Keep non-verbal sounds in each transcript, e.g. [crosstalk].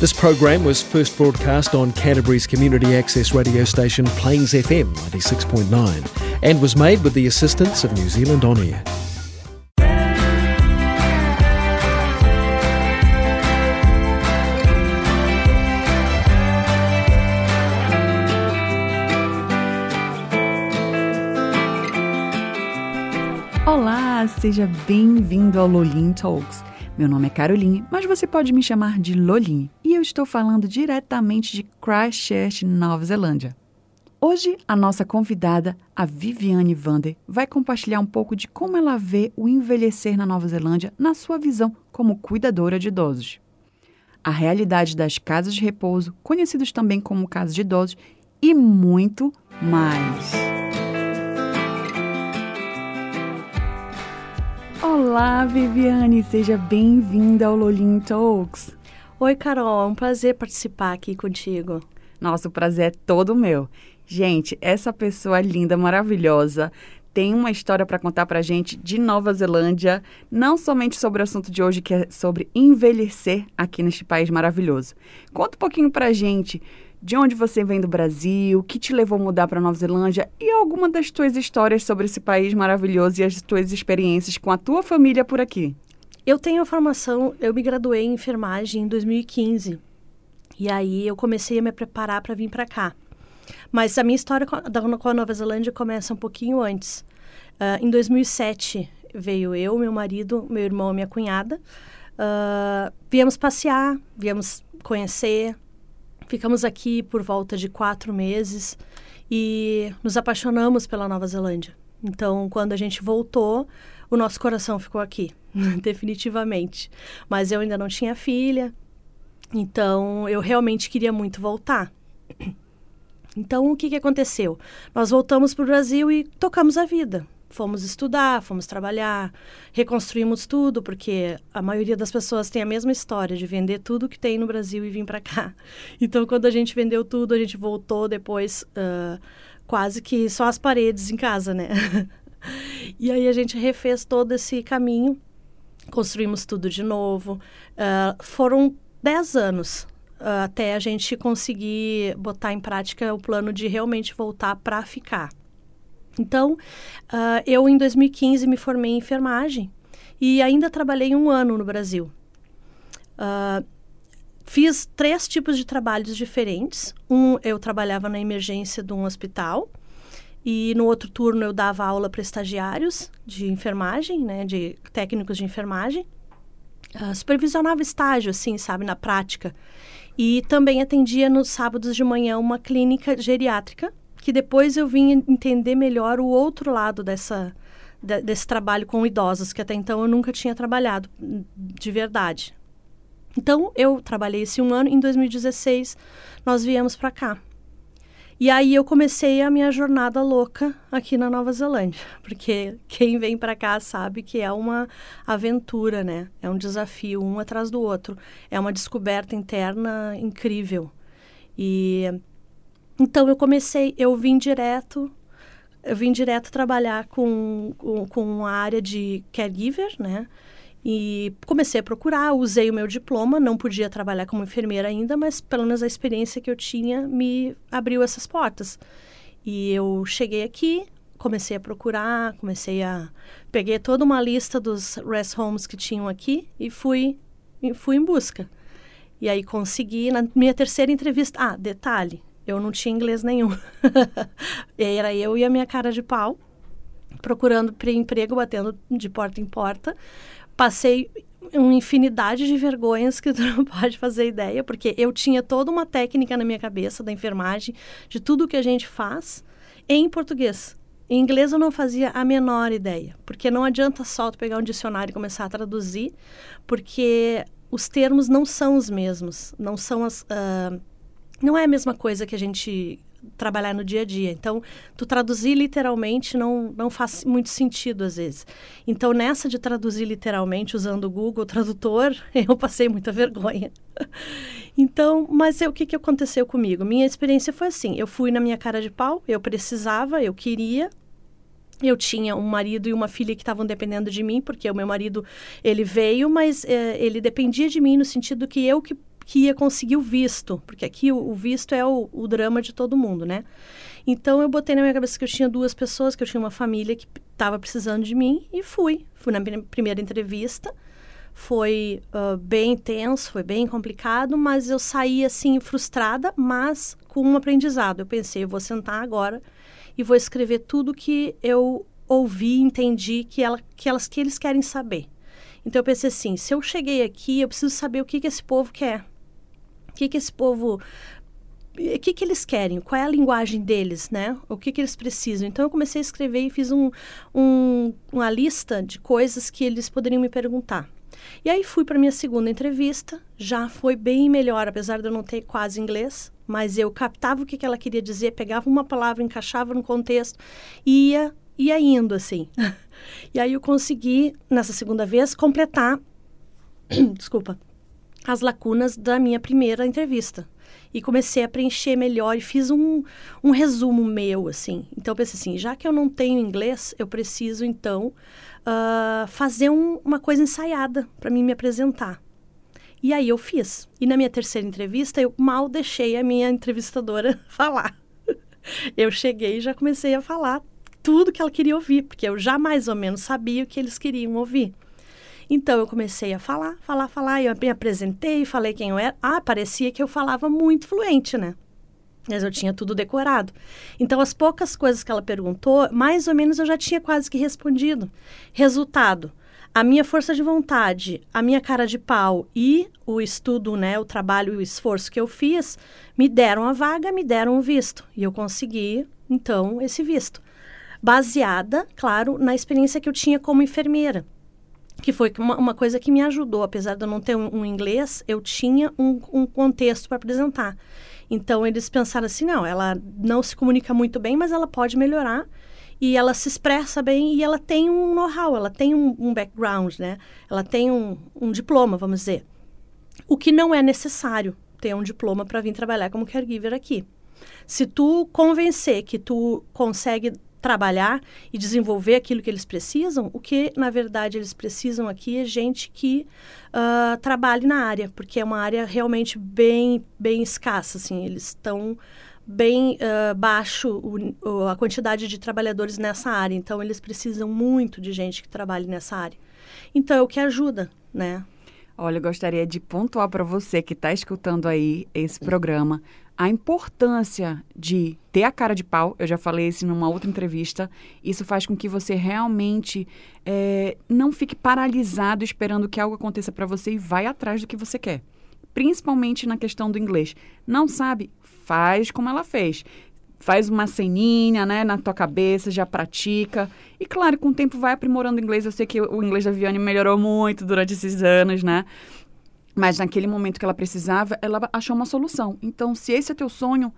This program was first broadcast on Canterbury's community access radio station Plains FM 96.9 and was made with the assistance of New Zealand On Air. Olá, seja bem-vindo ao Lolin Talks. Meu nome é Caroline, mas você pode me chamar de Lolin e eu estou falando diretamente de Christchurch, Nova Zelândia. Hoje, a nossa convidada, a Viviane Vander, vai compartilhar um pouco de como ela vê o envelhecer na Nova Zelândia na sua visão como cuidadora de idosos. A realidade das casas de repouso, conhecidos também como casas de idosos, e muito mais. Olá, Viviane, seja bem-vinda ao Lolin Talks. Oi, Carol, é um prazer participar aqui contigo. Nossa, o prazer é todo meu. Gente, essa pessoa linda, maravilhosa, tem uma história para contar para gente de Nova Zelândia, não somente sobre o assunto de hoje, que é sobre envelhecer aqui neste país maravilhoso. Conta um pouquinho para gente de onde você vem do Brasil, o que te levou a mudar para Nova Zelândia e alguma das tuas histórias sobre esse país maravilhoso e as tuas experiências com a tua família por aqui. Eu tenho a formação, eu me graduei em enfermagem em 2015. E aí eu comecei a me preparar para vir para cá. Mas a minha história com a Nova Zelândia começa um pouquinho antes. Uh, em 2007 veio eu, meu marido, meu irmão e minha cunhada. Uh, viemos passear, viemos conhecer, Ficamos aqui por volta de quatro meses e nos apaixonamos pela Nova Zelândia. Então, quando a gente voltou, o nosso coração ficou aqui, [laughs] definitivamente. Mas eu ainda não tinha filha, então eu realmente queria muito voltar. Então, o que, que aconteceu? Nós voltamos para o Brasil e tocamos a vida fomos estudar, fomos trabalhar, reconstruímos tudo, porque a maioria das pessoas tem a mesma história de vender tudo que tem no Brasil e vir para cá. [laughs] Então, quando a gente vendeu tudo, a gente voltou depois uh, quase que só as paredes em casa, né? [laughs] e aí a gente refez todo esse caminho, construímos tudo de novo. Uh, foram dez anos uh, até a gente conseguir botar em prática o plano de realmente voltar para ficar. Então, uh, eu em 2015 me formei em enfermagem e ainda trabalhei um ano no Brasil. Uh, fiz três tipos de trabalhos diferentes. Um, eu trabalhava na emergência de um hospital e no outro turno eu dava aula para estagiários de enfermagem, né, de técnicos de enfermagem. Uh, supervisionava estágio, assim, sabe, na prática. E também atendia nos sábados de manhã uma clínica geriátrica que depois eu vim entender melhor o outro lado dessa, de, desse trabalho com idosos, que até então eu nunca tinha trabalhado de verdade. Então, eu trabalhei esse um ano. Em 2016, nós viemos para cá. E aí eu comecei a minha jornada louca aqui na Nova Zelândia, [laughs] porque quem vem para cá sabe que é uma aventura, né? É um desafio um atrás do outro, é uma descoberta interna incrível. E então eu comecei, eu vim direto, eu vim direto trabalhar com, com, com a área de caregiver, né? E comecei a procurar, usei o meu diploma, não podia trabalhar como enfermeira ainda, mas pelo menos a experiência que eu tinha me abriu essas portas. E eu cheguei aqui, comecei a procurar, comecei a peguei toda uma lista dos rest homes que tinham aqui e fui fui em busca. E aí consegui na minha terceira entrevista. Ah, detalhe, eu não tinha inglês nenhum. [laughs] era eu e a minha cara de pau, procurando emprego, batendo de porta em porta. Passei uma infinidade de vergonhas que tu [laughs] não pode fazer ideia, porque eu tinha toda uma técnica na minha cabeça da enfermagem, de tudo que a gente faz, em português. Em inglês eu não fazia a menor ideia, porque não adianta só tu pegar um dicionário e começar a traduzir, porque os termos não são os mesmos, não são as... Uh, não é a mesma coisa que a gente trabalhar no dia a dia. Então, tu traduzir literalmente não, não faz muito sentido às vezes. Então, nessa de traduzir literalmente usando o Google Tradutor, [laughs] eu passei muita vergonha. [laughs] então, mas o que, que aconteceu comigo? Minha experiência foi assim: eu fui na minha cara de pau, eu precisava, eu queria. Eu tinha um marido e uma filha que estavam dependendo de mim, porque o meu marido ele veio, mas eh, ele dependia de mim no sentido que eu que que ia conseguir o visto, porque aqui o, o visto é o, o, drama de todo mundo, né? Então eu botei na minha cabeça que eu tinha duas pessoas, que eu tinha uma família que estava precisando de mim e fui. Fui na primeira entrevista. Foi uh, bem intenso, foi bem complicado, mas eu saí assim frustrada, mas com um aprendizado. Eu pensei, eu vou sentar agora e vou escrever tudo que eu ouvi, entendi que, ela, que, elas, que eles querem saber. Então eu pensei assim, se eu cheguei aqui, eu preciso saber o que, que esse povo quer. O que, que esse povo o que, que eles querem, qual é a linguagem deles, né? O que, que eles precisam. Então, eu comecei a escrever e fiz um, um, uma lista de coisas que eles poderiam me perguntar. E aí fui para minha segunda entrevista, já foi bem melhor, apesar de eu não ter quase inglês, mas eu captava o que, que ela queria dizer, pegava uma palavra, encaixava no contexto e ia, ia indo assim. [laughs] e aí eu consegui, nessa segunda vez, completar, [coughs] desculpa, as lacunas da minha primeira entrevista e comecei a preencher melhor e fiz um, um resumo meu, assim. Então, eu pensei assim, já que eu não tenho inglês, eu preciso, então, uh, fazer um, uma coisa ensaiada para mim me apresentar. E aí eu fiz. E na minha terceira entrevista, eu mal deixei a minha entrevistadora [laughs] falar. eu cheguei e já comecei a falar tudo que ela queria ouvir, porque eu já mais ou menos sabia o que eles queriam ouvir. Então eu comecei a falar, falar, falar, eu me apresentei, falei quem eu era. Ah, parecia que eu falava muito fluente, né? Mas eu tinha tudo decorado. Então, as poucas coisas que ela perguntou, mais ou menos eu já tinha quase que respondido. Resultado: a minha força de vontade, a minha cara de pau e o estudo, né, o trabalho e o esforço que eu fiz, me deram a vaga, me deram o visto. E eu consegui, então, esse visto. Baseada, claro, na experiência que eu tinha como enfermeira que foi uma, uma, coisa que me ajudou, apesar de eu não ter um, um inglês, eu tinha um, um contexto para apresentar. Então eles pensaram assim, não, ela não se comunica muito bem, mas ela pode melhorar e ela se expressa bem e ela tem um know-how, ela tem um, um, background, né? Ela tem um, diploma, vamos dizer. O que não é necessário ter um diploma para vir trabalhar como caregiver aqui. Se tu convencer que tu consegue trabalhar e desenvolver aquilo que eles precisam, o que na verdade eles precisam aqui é gente que uh, trabalhe na área, porque é uma área realmente bem bem escassa, assim, eles estão bem uh, baixo o, a quantidade de trabalhadores nessa área, então eles precisam muito de gente que trabalhe nessa área. Então é o que ajuda, né? Olha, eu gostaria de pontuar para você que está escutando aí esse programa a importância de ter a cara de pau, eu já falei isso numa outra entrevista, isso faz com que você realmente é, não fique paralisado esperando que algo aconteça para você e vai atrás do que você quer. Principalmente na questão do inglês. Não sabe? Faz como ela fez. Faz uma ceninha, né, na tua cabeça, já pratica. E claro, com o tempo vai aprimorando o inglês. Eu sei que o inglês da Viane melhorou muito durante esses anos, né? Mas naquele momento que ela precisava, ela achou uma solução. Então, se esse é teu sonho,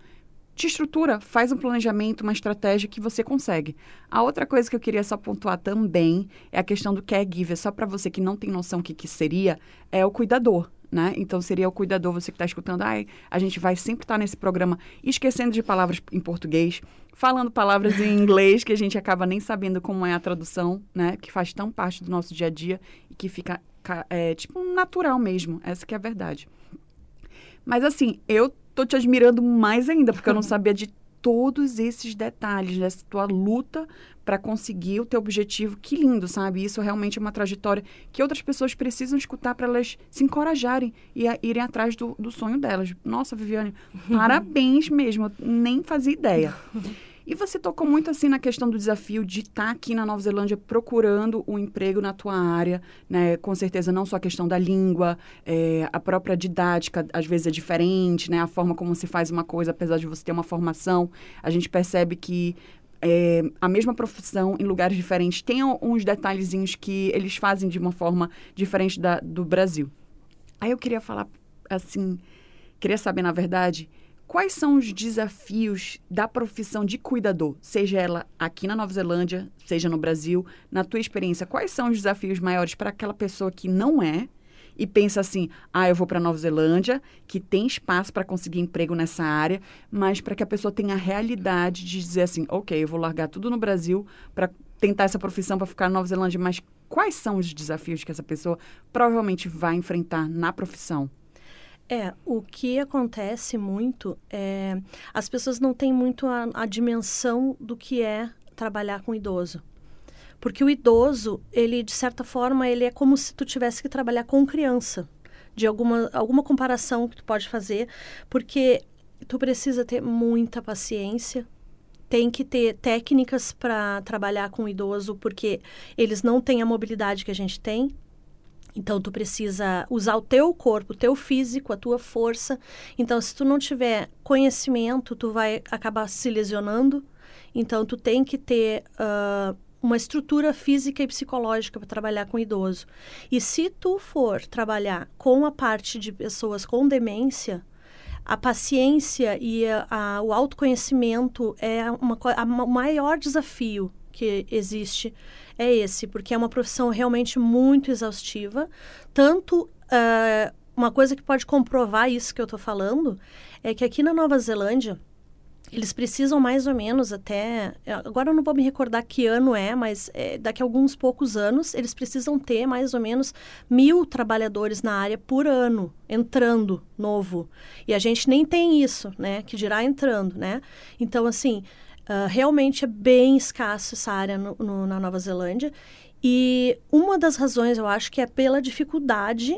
te estrutura, faz um planejamento, uma estratégia que você consegue. A outra coisa que eu queria só pontuar também é a questão do caregiver. Só para você que não tem noção do que, que seria, é o cuidador. Né? Então seria o cuidador, você que está escutando, ai, a gente vai sempre estar tá nesse programa esquecendo de palavras em português, falando palavras em [laughs] inglês que a gente acaba nem sabendo como é a tradução, né? Que faz tão parte do nosso dia a dia e que fica é, tipo, natural mesmo. Essa que é a verdade. Mas assim, eu tô te admirando mais ainda, porque eu não [laughs] sabia de todos esses detalhes dessa tua luta para conseguir o teu objetivo. Que lindo, sabe? Isso realmente é uma trajetória que outras pessoas precisam escutar para elas se encorajarem e a, irem atrás do, do sonho delas. Nossa, Viviane, [laughs] parabéns mesmo. Eu nem fazia ideia. [laughs] E você tocou muito assim na questão do desafio de estar tá aqui na Nova Zelândia procurando um emprego na tua área, né? Com certeza não só a questão da língua, é, a própria didática às vezes é diferente, né? A forma como se faz uma coisa, apesar de você ter uma formação, a gente percebe que é, a mesma profissão em lugares diferentes tem uns detalhezinhos que eles fazem de uma forma diferente da, do Brasil. Aí eu queria falar assim, queria saber na verdade Quais são os desafios da profissão de cuidador, seja ela aqui na Nova Zelândia, seja no Brasil, na tua experiência? Quais são os desafios maiores para aquela pessoa que não é e pensa assim: ah, eu vou para Nova Zelândia, que tem espaço para conseguir emprego nessa área, mas para que a pessoa tenha a realidade de dizer assim: ok, eu vou largar tudo no Brasil para tentar essa profissão para ficar na Nova Zelândia, mas quais são os desafios que essa pessoa provavelmente vai enfrentar na profissão? É, o que acontece muito é as pessoas não têm muito a, a dimensão do que é trabalhar com idoso. Porque o idoso, ele de certa forma, ele é como se tu tivesse que trabalhar com criança. De alguma alguma comparação que tu pode fazer, porque tu precisa ter muita paciência, tem que ter técnicas para trabalhar com o idoso, porque eles não têm a mobilidade que a gente tem, então tu precisa usar o teu corpo, o teu físico, a tua força. Então se tu não tiver conhecimento, tu vai acabar se lesionando. Então tu tem que ter uh, uma estrutura física e psicológica para trabalhar com idoso. E se tu for trabalhar com a parte de pessoas com demência, a paciência e a, a, o autoconhecimento é uma, a, o maior desafio que existe é esse, porque é uma profissão realmente muito exaustiva. Tanto uh, uma coisa que pode comprovar isso que eu estou falando é que aqui na Nova Zelândia eles precisam mais ou menos até. Agora eu não vou me recordar que ano é, mas é, daqui a alguns poucos anos eles precisam ter mais ou menos mil trabalhadores na área por ano entrando novo. E a gente nem tem isso, né? Que dirá entrando, né? Então, assim, Uh, realmente é bem escasso essa área no, no, na Nova Zelândia. E uma das razões, eu acho, que é pela dificuldade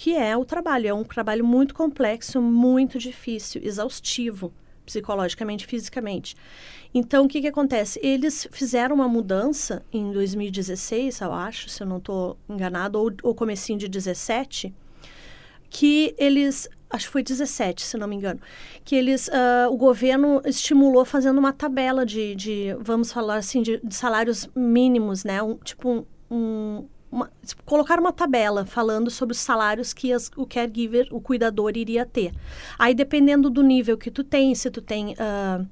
que é o trabalho. É um trabalho muito complexo, muito difícil, exaustivo, psicologicamente, fisicamente. Então, o que, que acontece? Eles fizeram uma mudança em 2016, eu acho, se eu não estou enganado, ou, ou comecinho de 17, que eles acho que foi 17, se não me engano, que eles, uh, o governo estimulou fazendo uma tabela de, de vamos falar assim, de, de salários mínimos, né? Um, tipo um, um uma, tipo, colocar uma tabela falando sobre os salários que as, o caregiver, o cuidador, iria ter. Aí, dependendo do nível que tu tem, se tu tem uh,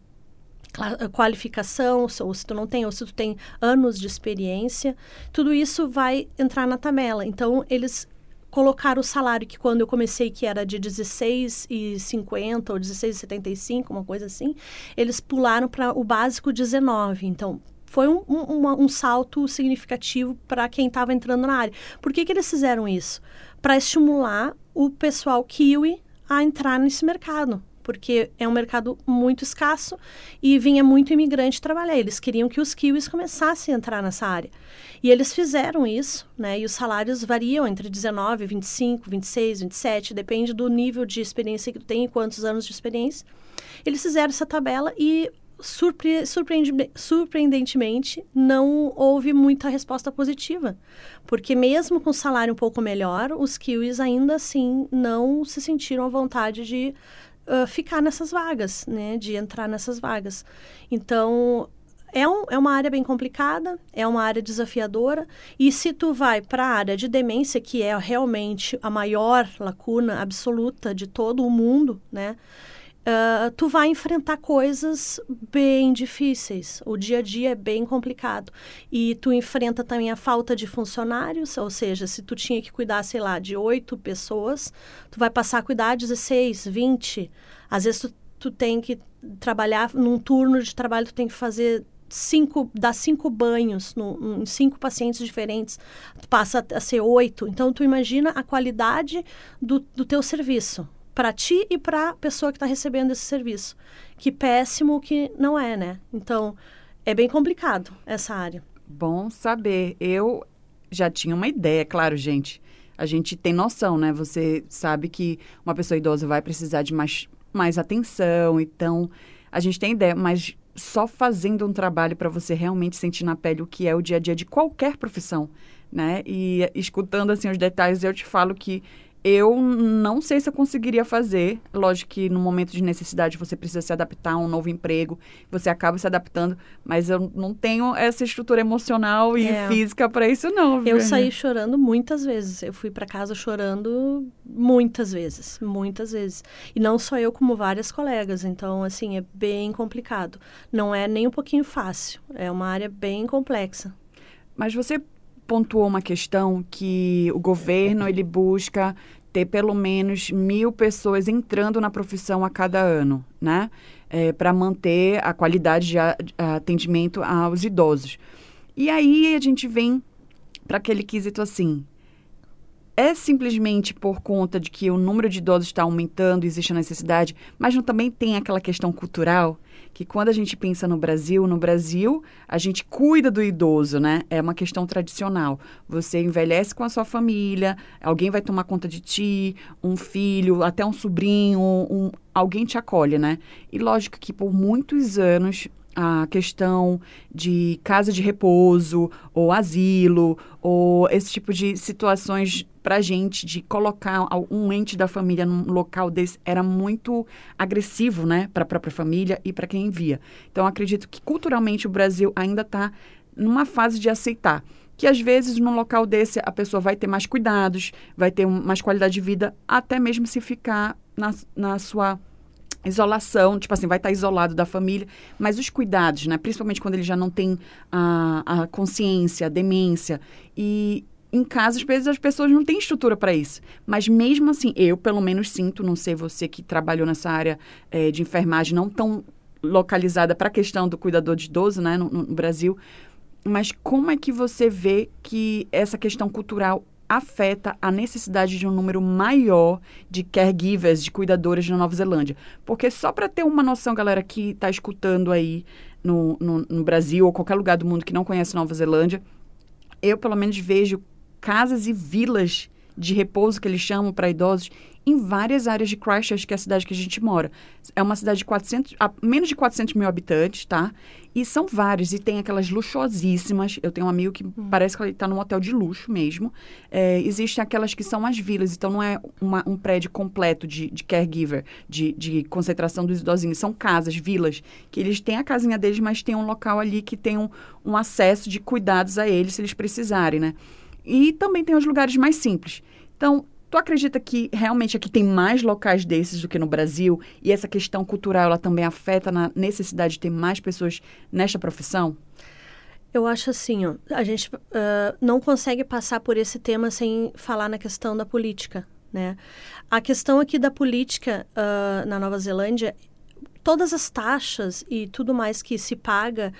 qualificação, ou se tu não tem, ou se tu tem anos de experiência, tudo isso vai entrar na tabela. Então, eles colocar o salário que quando eu comecei que era de 16,50 ou 16,75, uma coisa assim, eles pularam para o básico 19. Então, foi um, um, um salto significativo para quem estava entrando na área. Por que, que eles fizeram isso? Para estimular o pessoal kiwi a entrar nesse mercado porque é um mercado muito escasso e vinha muito imigrante trabalhar. Eles queriam que os kiwis começassem a entrar nessa área. E eles fizeram isso, né? E os salários variam entre 19, 25, 26, 27, depende do nível de experiência que tem e quantos anos de experiência. Eles fizeram essa tabela e surpre surpreendentemente, não houve muita resposta positiva. Porque mesmo com salário um pouco melhor, os kiwis ainda assim não se sentiram à vontade de uh, ficar nessas vagas, né? De entrar nessas vagas. Então, é, um, é uma área bem complicada, é uma área desafiadora. E se tu vai para a área de demência, que é realmente a maior lacuna absoluta de todo o mundo, né? Uh, tu vai enfrentar coisas bem difíceis. O dia a dia é bem complicado. E tu enfrenta também a falta de funcionários, ou seja, se tu tinha que cuidar, sei lá, de oito pessoas, tu vai passar a cuidar de 16, 20. Às vezes tu, tu tem que trabalhar num turno de trabalho, tu tem que fazer cinco, dar cinco banhos no, em cinco pacientes diferentes, passa a ser oito. Então, tu imagina a qualidade do, do teu serviço para ti e para a pessoa que está recebendo esse serviço. Que péssimo que não é, né? Então, é bem complicado essa área. Bom saber. Eu já tinha uma ideia, claro, gente. A gente tem noção, né? Você sabe que uma pessoa idosa vai precisar de mais, mais atenção, então a gente tem ideia, mas só fazendo um trabalho para você realmente sentir na pele o que é o dia a dia de qualquer profissão, né? E escutando assim os detalhes, eu te falo que eu não sei se eu conseguiria fazer. Lógico que no momento de necessidade você precisa se adaptar a um novo emprego, você acaba se adaptando, mas eu não tenho essa estrutura emocional e é. física para isso não. Eu saí chorando muitas vezes. Eu fui para casa chorando muitas vezes, muitas vezes. E não só eu, como várias colegas. Então, assim, é bem complicado. Não é nem um pouquinho fácil. É uma área bem complexa. Mas você pontuou uma questão que o governo ele busca ter pelo menos mil pessoas entrando na profissão a cada ano, né? É, para manter a qualidade de atendimento aos idosos. E aí a gente vem para aquele quesito assim: é simplesmente por conta de que o número de idosos está aumentando, existe a necessidade, mas não também tem aquela questão cultural que quando a gente pensa no Brasil, no Brasil a gente cuida do idoso, né? É uma questão tradicional. Você envelhece com a sua família, alguém vai tomar conta de ti, um filho, até um sobrinho, um, alguém te acolhe, né? E lógico que por muitos anos a questão de casa de repouso ou asilo ou esse tipo de situações para gente de colocar um ente da família num local desse era muito agressivo, né, para a própria família e para quem envia. Então acredito que culturalmente o Brasil ainda está numa fase de aceitar que às vezes num local desse a pessoa vai ter mais cuidados, vai ter mais qualidade de vida, até mesmo se ficar na, na sua isolação, tipo assim, vai estar isolado da família, mas os cuidados, né, principalmente quando ele já não tem a, a consciência, a demência, e em casa, às vezes, as pessoas não têm estrutura para isso. Mas mesmo assim, eu pelo menos sinto, não sei você que trabalhou nessa área é, de enfermagem, não tão localizada para a questão do cuidador de idoso, né, no, no Brasil, mas como é que você vê que essa questão cultural afeta a necessidade de um número maior de caregivers, de cuidadores na Nova Zelândia. Porque só para ter uma noção, galera que está escutando aí no, no, no, Brasil ou qualquer lugar do mundo que não conhece Nova Zelândia, eu pelo menos vejo casas e vilas de repouso que eles chamam para idosos em várias áreas de Christchurch, que é a cidade que a gente mora. É uma cidade de 400, a menos de 400 mil habitantes, tá? E são vários, e tem aquelas luxuosíssimas. Eu tenho um amigo que hum. parece que ele está num hotel de luxo mesmo. É, existem aquelas que são as vilas, então não é uma, um prédio completo de, de caregiver, de, de concentração dos idosinhos. São casas, vilas, que eles têm a casinha deles, mas tem um local ali que tem um, um acesso de cuidados a eles, se eles precisarem, né? E também tem os lugares mais simples. Então, Tu acredita que realmente aqui tem mais locais desses do que no Brasil? E essa questão cultural ela também afeta na necessidade de ter mais pessoas nesta profissão? Eu acho assim, ó, a gente uh, não consegue passar por esse tema sem falar na questão da política, né? A questão aqui da política uh, na Nova Zelândia, todas as taxas e tudo mais que se paga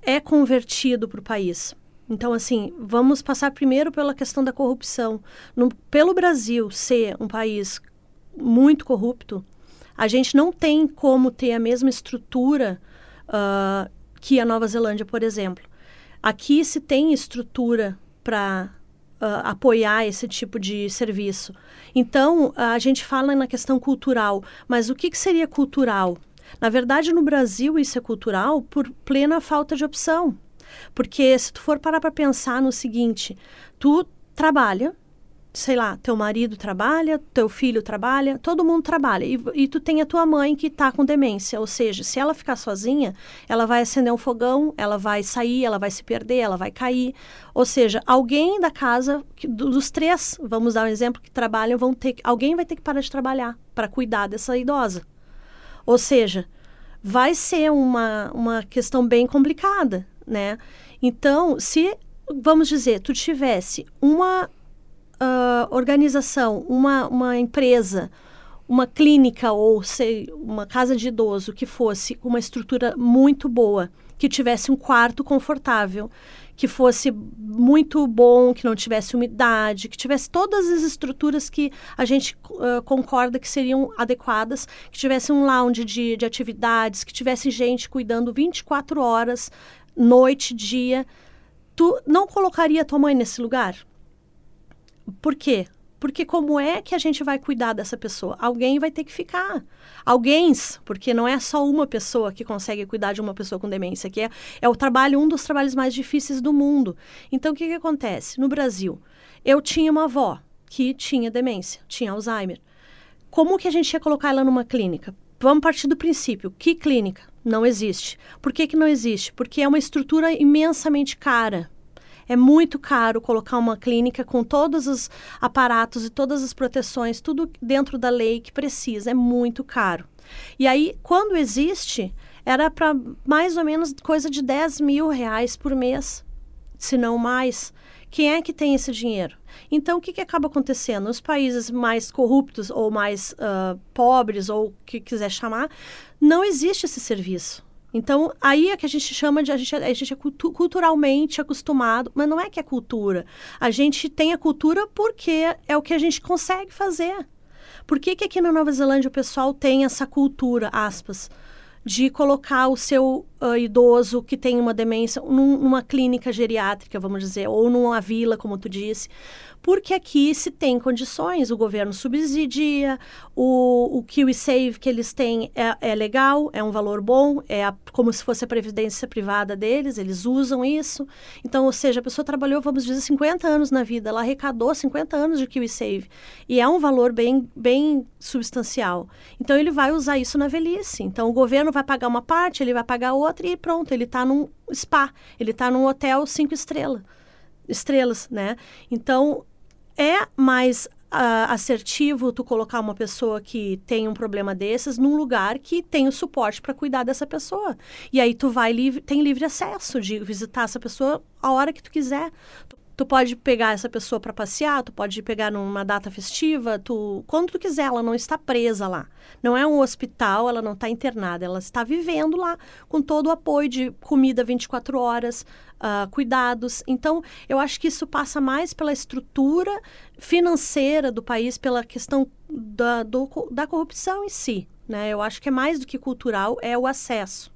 é convertido para o país. Então, assim, vamos passar primeiro pela questão da corrupção. No, pelo Brasil ser um país muito corrupto, a gente não tem como ter a mesma estrutura uh, que a Nova Zelândia, por exemplo. Aqui se tem estrutura para uh, ah, apoiar esse tipo de serviço. Então, a gente fala na questão cultural, mas o que, que seria cultural? Na verdade, no Brasil, isso é cultural por plena falta de opção. Porque se tu for parar para pensar no seguinte, tu trabalha, sei lá, teu marido trabalha, teu filho trabalha, todo mundo trabalha. E, e tu tem a tua mãe que está com demência. Ou seja, se ela ficar sozinha, ela vai acender um fogão, ela vai sair, ela vai se perder, ela vai cair. Ou seja, alguém da casa, dos três, vamos dar um exemplo, que trabalham, vão ter, alguém vai ter que parar de trabalhar para cuidar dessa idosa. Ou seja, vai ser uma, uma questão bem complicada, né? Então, se, vamos dizer, tu tivesse uma uh, organização, uma, uma empresa, uma clínica ou sei, uma casa de idoso que fosse uma estrutura muito boa, que tivesse um quarto confortável, que fosse muito bom, que não tivesse umidade, que tivesse todas as estruturas que a gente uh, concorda que seriam adequadas, que tivesse um lounge de, de atividades, que tivesse gente cuidando 24 horas noite, dia. Tu não colocaria tua mãe nesse lugar? Por quê? Porque como é que a gente vai cuidar dessa pessoa? Alguém vai ter que ficar. Alguém, porque não é só uma pessoa que consegue cuidar de uma pessoa com demência, que é, é o trabalho, um dos trabalhos mais difíceis do mundo. Então, o que, que acontece? No Brasil, eu tinha uma avó que tinha demência, tinha Alzheimer. Como que a gente ia colocar ela numa clínica? Vamos partir do princípio. Que clínica? Não existe. Por que, que não existe? Porque é uma estrutura imensamente cara. É muito caro colocar uma clínica com todos os aparatos e todas as proteções, tudo dentro da lei que precisa. É muito caro. E aí, quando existe, era para mais ou menos coisa de 10 mil reais por mês, se não mais. Quem é que tem esse dinheiro? Então, o que, que acaba acontecendo? Nos países mais corruptos ou mais uh, pobres, ou o que quiser chamar, não existe esse serviço. Então, aí é que a gente chama de. A gente, a gente é cultu culturalmente acostumado, mas não é que é cultura. A gente tem a cultura porque é o que a gente consegue fazer. Por que, que aqui na Nova Zelândia o pessoal tem essa cultura, aspas, de colocar o seu uh, idoso que tem uma demência num, numa clínica geriátrica, vamos dizer, ou numa vila, como tu disse, porque aqui se tem condições, o governo subsidia, o, o KiwiSave que eles têm é, é legal, é um valor bom, é a, como se fosse a previdência privada deles, eles usam isso. Então, ou seja, a pessoa trabalhou, vamos dizer, 50 anos na vida, ela arrecadou 50 anos de KiwiSave, e é um valor bem, bem substancial. Então, ele vai usar isso na velhice. Então, o governo vai pagar uma parte, ele vai pagar outra e pronto, ele está num spa, ele está num hotel cinco estrelas estrelas, né? Então, é mais uh, assertivo tu colocar uma pessoa que tem um problema desses num lugar que tem o suporte para cuidar dessa pessoa. E aí tu vai livre, tem livre acesso de visitar essa pessoa a hora que tu quiser. Tu pode pegar essa pessoa para passear, tu pode pegar numa data festiva, tu quando tu quiser, ela não está presa lá. Não é um hospital, ela não está internada, ela está vivendo lá com todo o apoio de comida 24 horas, uh, cuidados. Então, eu acho que isso passa mais pela estrutura financeira do país, pela questão da, do, da corrupção em si. Né? Eu acho que é mais do que cultural, é o acesso.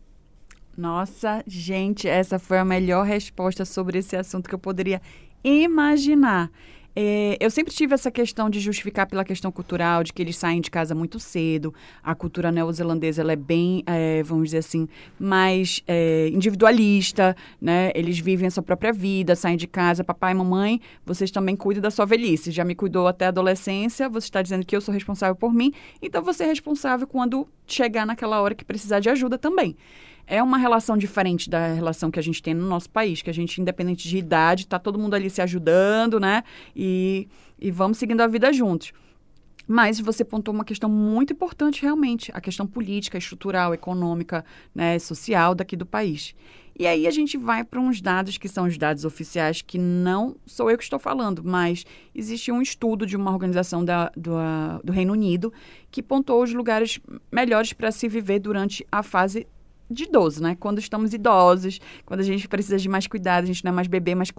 Nossa, gente, essa foi a melhor resposta sobre esse assunto que eu poderia imaginar. É, eu sempre tive essa questão de justificar pela questão cultural, de que eles saem de casa muito cedo. A cultura neozelandesa ela é bem, é, vamos dizer assim, mais é, individualista, né? Eles vivem a sua própria vida, saem de casa. Papai e mamãe, vocês também cuidam da sua velhice. Já me cuidou até a adolescência, você está dizendo que eu sou responsável por mim, então você é responsável quando chegar naquela hora que precisar de ajuda também é uma relação diferente da relação que a gente tem no nosso país, que a gente, independente de idade, está todo mundo ali se ajudando, né? E, e vamos seguindo a vida juntos. Mas você pontuou uma questão muito importante, realmente, a questão política, estrutural, econômica, né, social daqui do país. E aí a gente vai para uns dados que são os dados oficiais, que não sou eu que estou falando, mas existe um estudo de uma organização da, do, do Reino Unido que pontuou os lugares melhores para se viver durante a fase de idoso, né? Quando estamos idosos, quando a gente precisa de mais cuidado, a gente não é mais bebê, mas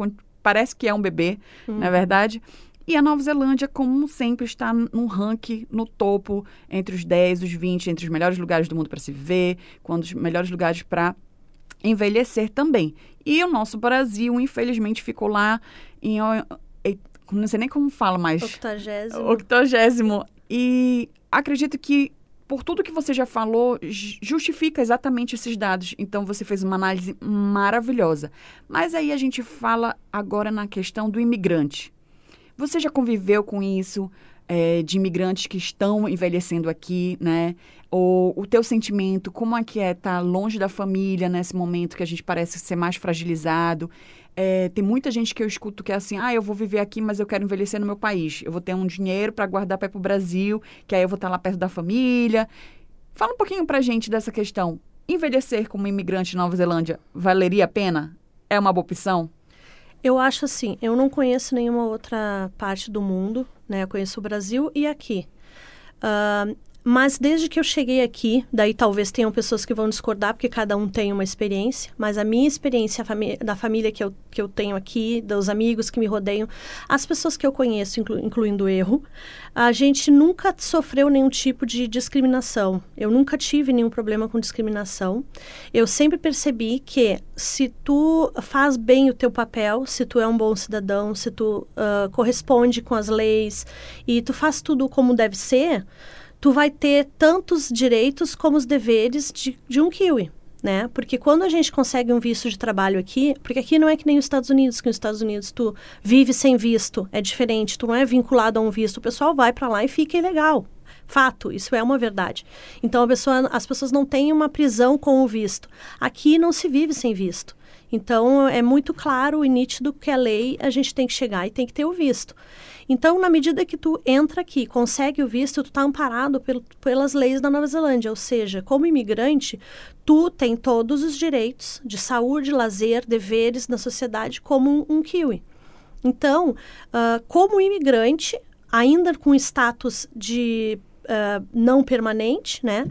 parece que é um bebê, uhum. não é verdade? E a Nova Zelândia, como sempre, está num ranking no topo, entre os 10, os 20, entre os melhores lugares do mundo para se viver, quando os melhores lugares para envelhecer também. E o nosso Brasil, infelizmente, ficou lá em. Não sei nem como fala mais. Octogésimo. Octogésimo. E acredito que por tudo que você já falou, justifica exatamente esses dados. Então, você fez uma análise maravilhosa. Mas aí a gente fala agora na questão do imigrante. Você já conviveu com isso, é, de imigrantes que estão envelhecendo aqui, né? Ou o teu sentimento, como é que é estar tá longe da família nesse momento que a gente parece ser mais fragilizado? É, tem muita gente que eu escuto que é assim, ah, eu vou viver aqui, mas eu quero envelhecer no meu país. Eu vou ter um dinheiro para guardar para ir para o Brasil, que aí eu vou estar tá lá perto da família. Fala um pouquinho para gente dessa questão. Envelhecer como imigrante na Nova Zelândia valeria a pena? É uma boa opção? Eu acho assim, eu não conheço nenhuma outra parte do mundo, né? Eu conheço o Brasil e aqui. Uh, mas desde que eu cheguei aqui, daí talvez tenham pessoas que vão discordar, porque cada um tem uma experiência, mas a minha experiência da família que eu, que eu tenho aqui, dos amigos que me rodeiam, as pessoas que eu conheço, inclu incluindo erro, a gente nunca sofreu nenhum tipo de discriminação. Eu nunca tive nenhum problema com discriminação. Eu sempre percebi que se tu faz bem o teu papel, se tu é um bom cidadão, se tu uh, corresponde com as leis e tu faz tudo como deve ser, tu vai ter tantos direitos como os deveres de, de um kiwi. Né? Porque quando a gente consegue um visto de trabalho aqui, porque aqui não é que nem os Estados Unidos, que nos Estados Unidos tu vive sem visto, é diferente, tu não é vinculado a um visto, o pessoal vai para lá e fica ilegal. Fato, isso é uma verdade. Então pessoa, as pessoas não têm uma prisão com o visto. Aqui não se vive sem visto. Então é muito claro e nítido que a lei a gente tem que chegar e tem que ter o visto. Então, na medida que tu entra aqui, consegue o visto, tu está amparado pelo, pelas leis da Nova Zelândia. Ou seja, como imigrante, tu tem todos os direitos de saúde, lazer, deveres na sociedade como um, um kiwi. Então, uh, como imigrante, ainda com status de uh, não permanente, né?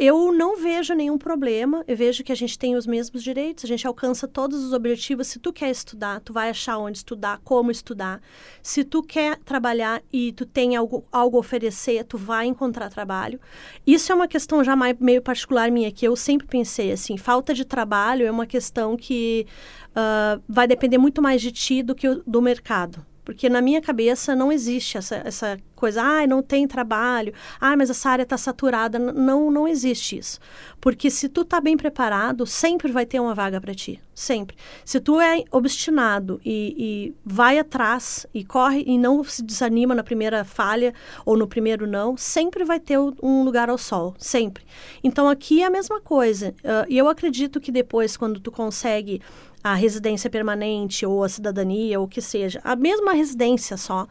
eu não vejo nenhum problema. Eu vejo que a gente tem os mesmos direitos, a gente alcança todos os objetivos. Se tu quer estudar, tu vai achar onde estudar, como estudar. Se tu quer trabalhar e tu tem algo, algo a oferecer, tu vai encontrar trabalho. Isso é uma questão já mais, meio particular minha, que eu sempre pensei assim, falta de trabalho é uma questão que uh, vai depender muito mais de ti do que do mercado. Porque na minha cabeça não existe essa, essa coisa, ah, não tem trabalho, ah, mas essa área está saturada. Não, não existe isso. Porque se tu está bem preparado, sempre vai ter uma vaga para ti. Sempre. Se tu é obstinado e, e, vai atrás e corre e não se desanima na primeira falha ou no primeiro não, sempre vai ter um lugar ao sol. Sempre. Então aqui é a mesma coisa. Uh, e eu acredito que depois, quando tu consegue a residência permanente ou a cidadania ou o que seja, a mesma residência só,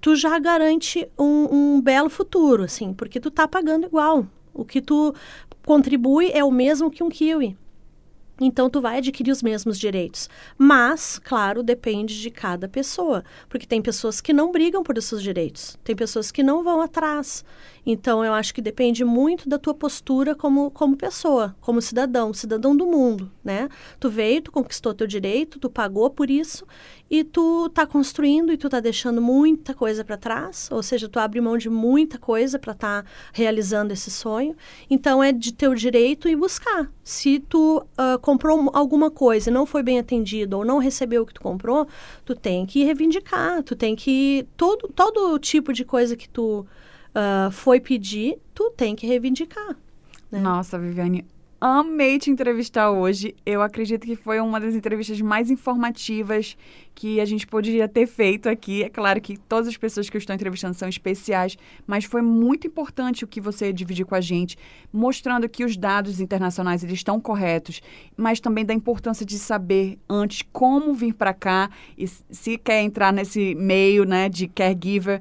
tu já garante um, um belo futuro, assim, porque tu tá pagando igual. O que tu contribui é o mesmo que um kiwi. Então, tu vai adquirir os mesmos direitos. Mas, claro, depende de cada pessoa. Porque tem pessoas que não brigam por esses direitos. Tem pessoas que não vão atrás. Então, eu acho que depende muito da tua postura como, como pessoa, como cidadão, cidadão do mundo, né? Tu veio, tu conquistou teu direito, tu pagou por isso e tu tá construindo e tu tá deixando muita coisa para trás, ou seja, tu abre mão de muita coisa para estar tá realizando esse sonho. Então, é de teu direito e buscar. Se tu uh, comprou alguma coisa e não foi bem atendido ou não recebeu o que tu comprou, tu tem que reivindicar, tu tem que todo todo tipo de coisa que tu uh, foi pedir, tu tem que reivindicar. Né? Nossa, Viviane, amei te entrevistar hoje. Eu acredito que foi uma das entrevistas mais informativas que a gente poderia ter feito aqui. É claro que todas as pessoas que eu estou entrevistando são especiais, mas foi muito importante o que você dividiu com a gente, mostrando que os dados internacionais eles estão corretos, mas também da importância de saber antes como vir para cá e se quer entrar nesse meio, né, de caregiver,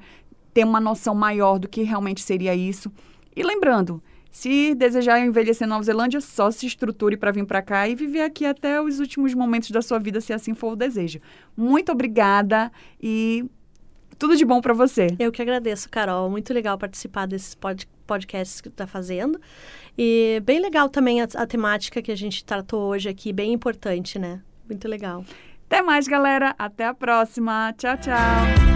ter uma noção maior do que realmente seria isso. E lembrando, se desejar envelhecer em Nova Zelândia, só se estruture para vir para cá e viver aqui até os últimos momentos da sua vida, se assim for o desejo. Muito obrigada e tudo de bom para você. Eu que agradeço, Carol. Muito legal participar desses pod podcasts que tu está fazendo. E bem legal também a, a temática que a gente tratou hoje aqui, bem importante, né? Muito legal. Até mais, galera. Até a próxima. Tchau, tchau.